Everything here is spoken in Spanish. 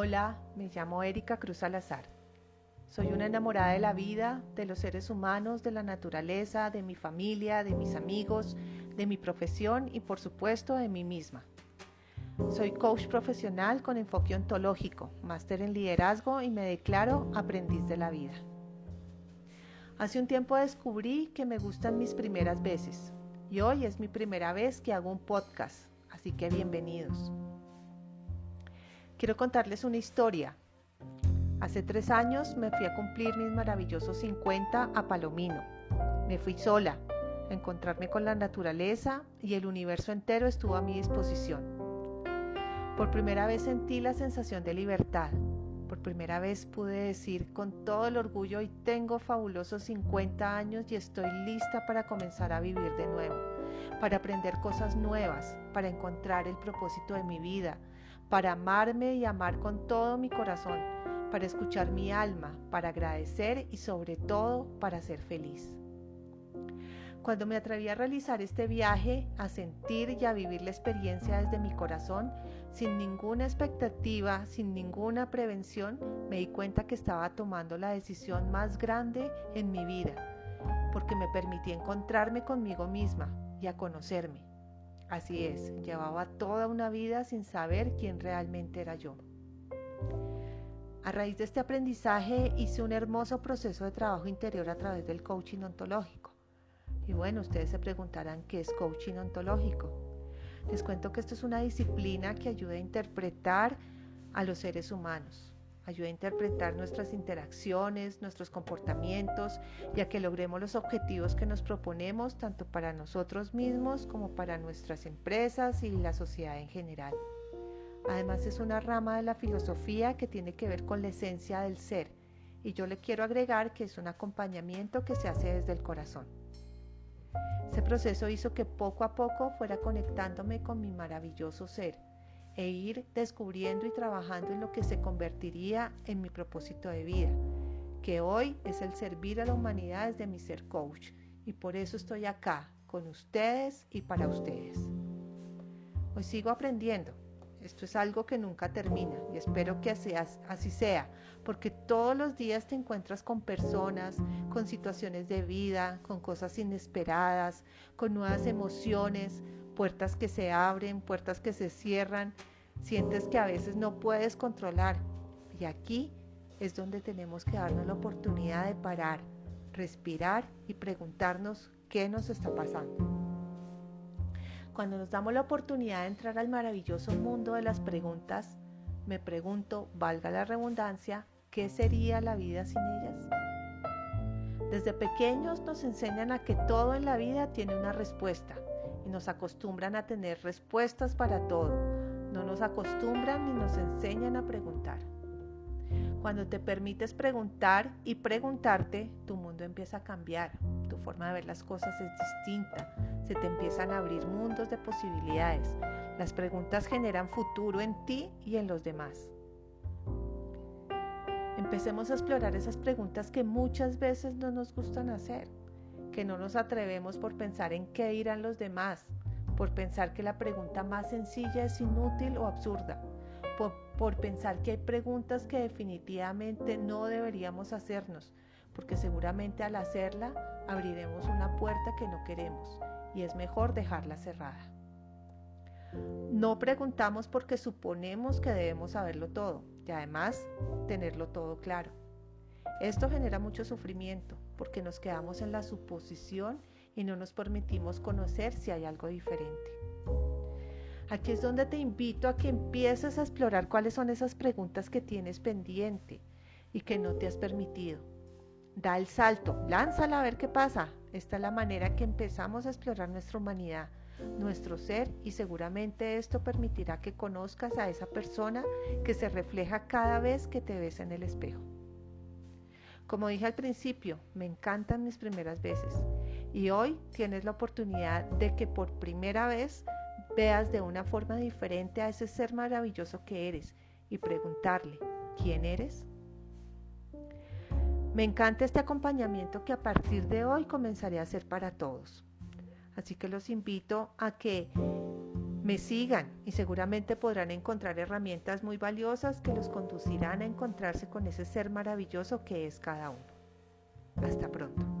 Hola, me llamo Erika Cruz Salazar. Soy una enamorada de la vida, de los seres humanos, de la naturaleza, de mi familia, de mis amigos, de mi profesión y por supuesto de mí misma. Soy coach profesional con enfoque ontológico, máster en liderazgo y me declaro aprendiz de la vida. Hace un tiempo descubrí que me gustan mis primeras veces y hoy es mi primera vez que hago un podcast, así que bienvenidos. Quiero contarles una historia. Hace tres años me fui a cumplir mis maravillosos 50 a Palomino. Me fui sola, a encontrarme con la naturaleza y el universo entero estuvo a mi disposición. Por primera vez sentí la sensación de libertad. Por primera vez pude decir con todo el orgullo y tengo fabulosos 50 años y estoy lista para comenzar a vivir de nuevo, para aprender cosas nuevas, para encontrar el propósito de mi vida, para amarme y amar con todo mi corazón, para escuchar mi alma, para agradecer y sobre todo para ser feliz. Cuando me atreví a realizar este viaje, a sentir y a vivir la experiencia desde mi corazón, sin ninguna expectativa, sin ninguna prevención, me di cuenta que estaba tomando la decisión más grande en mi vida, porque me permití encontrarme conmigo misma y a conocerme. Así es, llevaba toda una vida sin saber quién realmente era yo. A raíz de este aprendizaje hice un hermoso proceso de trabajo interior a través del coaching ontológico. Y bueno, ustedes se preguntarán qué es coaching ontológico. Les cuento que esto es una disciplina que ayuda a interpretar a los seres humanos ayuda a interpretar nuestras interacciones, nuestros comportamientos y a que logremos los objetivos que nos proponemos tanto para nosotros mismos como para nuestras empresas y la sociedad en general. Además es una rama de la filosofía que tiene que ver con la esencia del ser y yo le quiero agregar que es un acompañamiento que se hace desde el corazón. Ese proceso hizo que poco a poco fuera conectándome con mi maravilloso ser e ir descubriendo y trabajando en lo que se convertiría en mi propósito de vida, que hoy es el servir a la humanidad desde mi ser coach. Y por eso estoy acá, con ustedes y para ustedes. Hoy sigo aprendiendo. Esto es algo que nunca termina y espero que así, sea, porque todos los días te encuentras con personas, con situaciones de vida, con cosas inesperadas, con nuevas emociones, puertas que se abren, puertas que se cierran, sientes que a veces no puedes controlar. Y aquí es donde tenemos que darnos la oportunidad de parar, respirar y preguntarnos qué nos está pasando. Cuando nos damos la oportunidad de entrar al maravilloso mundo de las preguntas, me pregunto, valga la redundancia, ¿qué sería la vida sin ellas? Desde pequeños nos enseñan a que todo en la vida tiene una respuesta nos acostumbran a tener respuestas para todo. No nos acostumbran ni nos enseñan a preguntar. Cuando te permites preguntar y preguntarte, tu mundo empieza a cambiar. Tu forma de ver las cosas es distinta. Se te empiezan a abrir mundos de posibilidades. Las preguntas generan futuro en ti y en los demás. Empecemos a explorar esas preguntas que muchas veces no nos gustan hacer que no nos atrevemos por pensar en qué dirán los demás, por pensar que la pregunta más sencilla es inútil o absurda, por, por, pensar que hay preguntas que definitivamente no deberíamos hacernos, porque seguramente al hacerla abriremos una puerta que no queremos y es mejor dejarla cerrada. No preguntamos porque suponemos que debemos saberlo todo y además tenerlo todo claro. Esto genera mucho sufrimiento porque nos quedamos en la suposición y no nos permitimos conocer si hay algo diferente. Aquí es donde te invito a que empieces a explorar cuáles son esas preguntas que tienes pendiente y que no te has permitido. Da el salto, lánzala a ver qué pasa. Esta es la manera que empezamos a explorar nuestra humanidad, nuestro ser y seguramente esto permitirá que conozcas a esa persona que se refleja cada vez que te ves en el espejo. Como dije al principio, me encantan mis primeras veces y hoy tienes la oportunidad de que por primera vez veas de una forma diferente a ese ser maravilloso que eres y preguntarle, ¿quién eres? Me encanta este acompañamiento que a partir de hoy comenzaré a hacer para todos. Así que los invito a que me sigan y seguramente podrán encontrar herramientas muy valiosas que los conducirán a encontrarse con ese ser maravilloso que es cada uno. Hasta pronto.